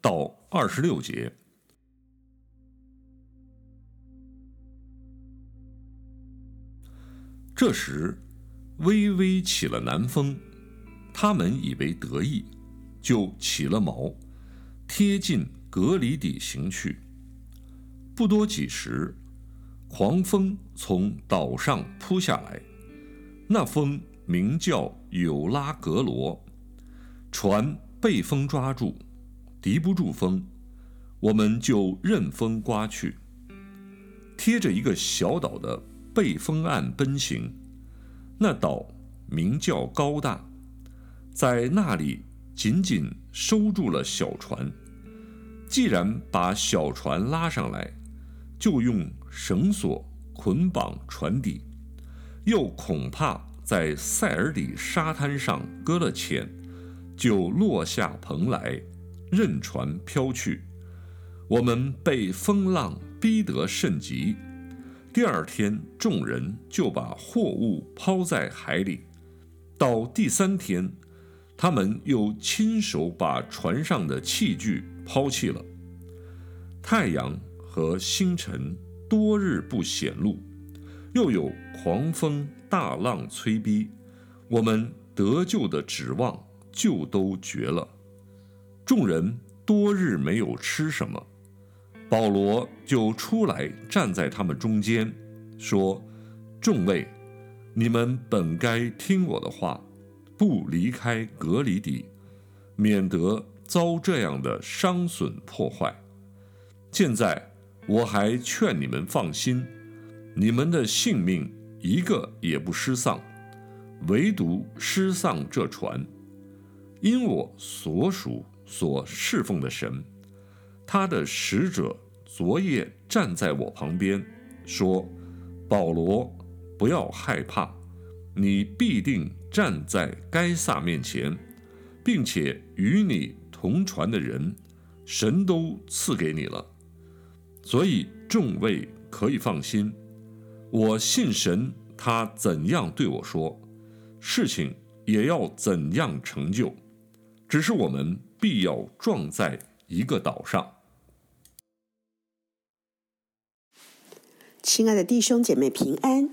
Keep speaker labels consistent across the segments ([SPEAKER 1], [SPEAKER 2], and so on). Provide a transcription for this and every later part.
[SPEAKER 1] 到二十六节。这时，微微起了南风，他们以为得意，就起了锚，贴近格里底行去。不多几时，狂风从岛上扑下来，那风名叫有拉格罗，船被风抓住，敌不住风，我们就任风刮去，贴着一个小岛的。背风岸奔行，那岛名叫高大，在那里紧紧收住了小船。既然把小船拉上来，就用绳索捆绑船底，又恐怕在塞尔底沙滩上搁了浅，就落下蓬来，任船飘去。我们被风浪逼得甚急。第二天，众人就把货物抛在海里。到第三天，他们又亲手把船上的器具抛弃了。太阳和星辰多日不显露，又有狂风大浪催逼，我们得救的指望就都绝了。众人多日没有吃什么。保罗就出来站在他们中间，说：“众位，你们本该听我的话，不离开隔离底，免得遭这样的伤损破坏。现在我还劝你们放心，你们的性命一个也不失丧，唯独失丧这船，因我所属所侍奉的神。”他的使者昨夜站在我旁边，说：“保罗，不要害怕，你必定站在该撒面前，并且与你同船的人，神都赐给你了。所以众位可以放心，我信神，他怎样对我说，事情也要怎样成就。只是我们必要撞在一个岛上。”
[SPEAKER 2] 亲爱的弟兄姐妹平安。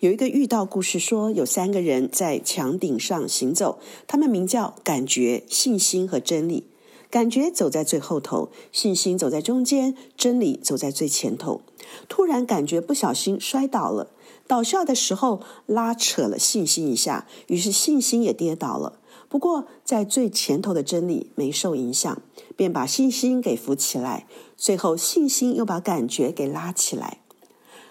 [SPEAKER 2] 有一个遇到故事说，有三个人在墙顶上行走，他们名叫感觉、信心和真理。感觉走在最后头，信心走在中间，真理走在最前头。突然感觉不小心摔倒了，倒下的时候拉扯了信心一下，于是信心也跌倒了。不过在最前头的真理没受影响，便把信心给扶起来。最后信心又把感觉给拉起来。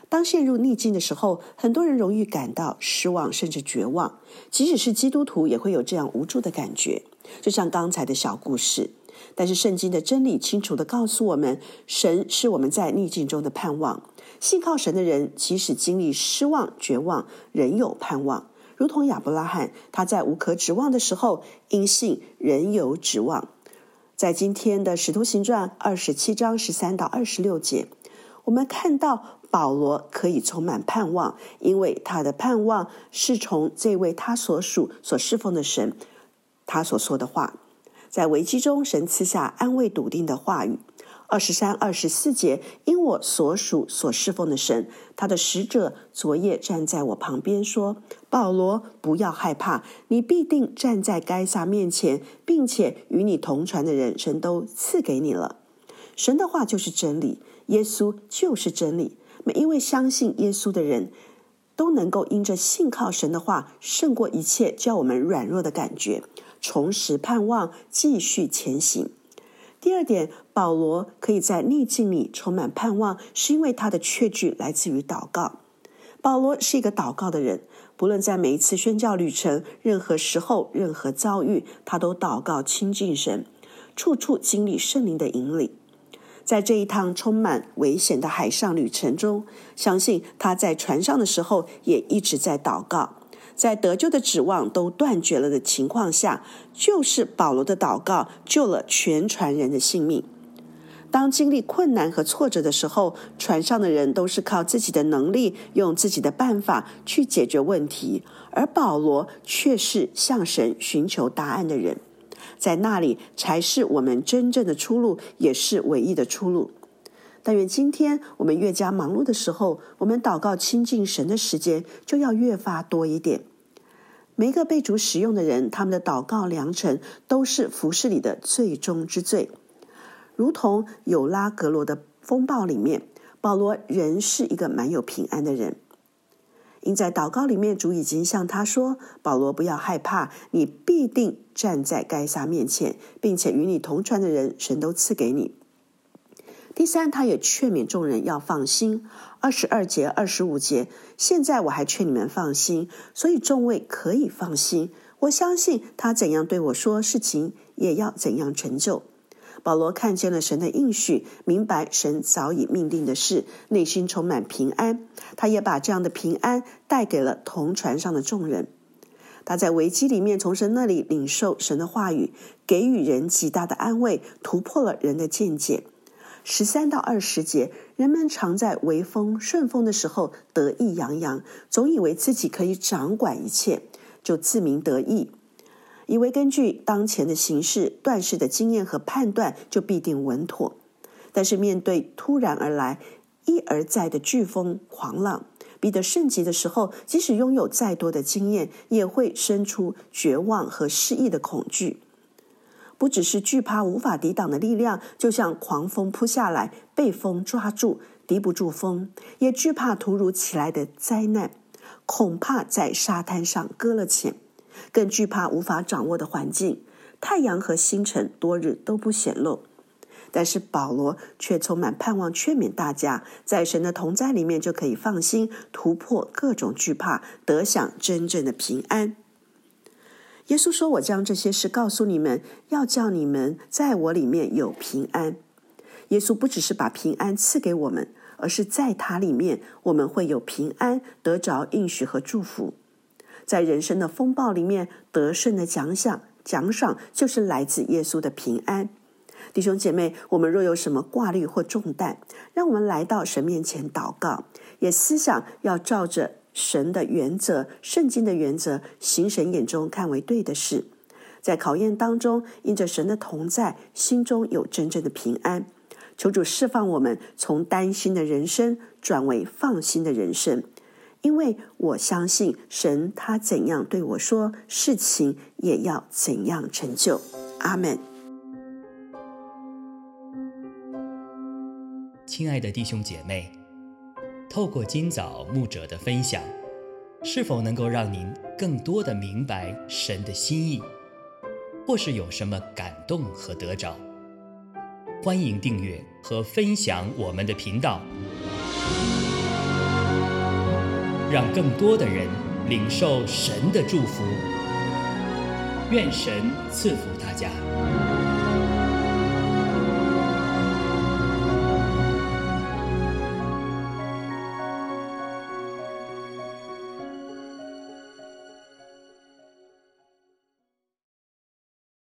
[SPEAKER 2] 当陷入逆境的时候，很多人容易感到失望，甚至绝望。即使是基督徒，也会有这样无助的感觉。就像刚才的小故事，但是圣经的真理清楚的告诉我们，神是我们在逆境中的盼望。信靠神的人，即使经历失望、绝望，仍有盼望。如同亚伯拉罕，他在无可指望的时候，因信仍有指望。在今天的使徒行传二十七章十三到二十六节，我们看到。保罗可以充满盼望，因为他的盼望是从这位他所属、所侍奉的神，他所说的话，在危机中，神赐下安慰、笃定的话语。二十三、二十四节，因我所属、所侍奉的神，他的使者昨夜站在我旁边说：“保罗，不要害怕，你必定站在该撒面前，并且与你同船的人，神都赐给你了。神的话就是真理，耶稣就是真理。”每一位相信耶稣的人，都能够因着信靠神的话，胜过一切叫我们软弱的感觉，重拾盼望，继续前行。第二点，保罗可以在逆境里充满盼望，是因为他的确据来自于祷告。保罗是一个祷告的人，不论在每一次宣教旅程、任何时候、任何遭遇，他都祷告亲近神，处处经历圣灵的引领。在这一趟充满危险的海上旅程中，相信他在船上的时候也一直在祷告。在得救的指望都断绝了的情况下，就是保罗的祷告救了全船人的性命。当经历困难和挫折的时候，船上的人都是靠自己的能力，用自己的办法去解决问题，而保罗却是向神寻求答案的人。在那里才是我们真正的出路，也是唯一的出路。但愿今天我们越加忙碌的时候，我们祷告亲近神的时间就要越发多一点。每一个被主使用的人，他们的祷告良辰都是服饰里的最终之最。如同有拉格罗的风暴里面，保罗仍是一个蛮有平安的人。因在祷告里面，主已经向他说：“保罗，不要害怕，你必定站在该撒面前，并且与你同船的人，神都赐给你。”第三，他也劝勉众人要放心。二十二节、二十五节，现在我还劝你们放心，所以众位可以放心。我相信他怎样对我说事情，也要怎样成就。保罗看见了神的应许，明白神早已命定的事，内心充满平安。他也把这样的平安带给了同船上的众人。他在危机里面从神那里领受神的话语，给予人极大的安慰，突破了人的见解。十三到二十节，人们常在微风顺风的时候得意洋洋，总以为自己可以掌管一切，就自鸣得意，以为根据当前的形势、断事的经验和判断就必定稳妥。但是面对突然而来、一而再的飓风狂浪，逼得甚急的时候，即使拥有再多的经验，也会生出绝望和失意的恐惧。不只是惧怕无法抵挡的力量，就像狂风扑下来，被风抓住，敌不住风；也惧怕突如其来的灾难，恐怕在沙滩上搁了浅；更惧怕无法掌握的环境，太阳和星辰多日都不显露。但是保罗却充满盼望，劝勉大家，在神的同在里面就可以放心，突破各种惧怕，得享真正的平安。耶稣说：“我将这些事告诉你们，要叫你们在我里面有平安。”耶稣不只是把平安赐给我们，而是在他里面我们会有平安，得着应许和祝福。在人生的风暴里面得胜的奖赏，奖赏就是来自耶稣的平安。弟兄姐妹，我们若有什么挂虑或重担，让我们来到神面前祷告，也思想要照着。神的原则，圣经的原则，行神眼中看为对的事，在考验当中，因着神的同在，心中有真正的平安。求主释放我们，从担心的人生转为放心的人生，因为我相信神，他怎样对我说，事情也要怎样成就。阿门。
[SPEAKER 3] 亲爱的弟兄姐妹。透过今早牧者的分享，是否能够让您更多的明白神的心意，或是有什么感动和得着？欢迎订阅和分享我们的频道，让更多的人领受神的祝福。愿神赐福大家。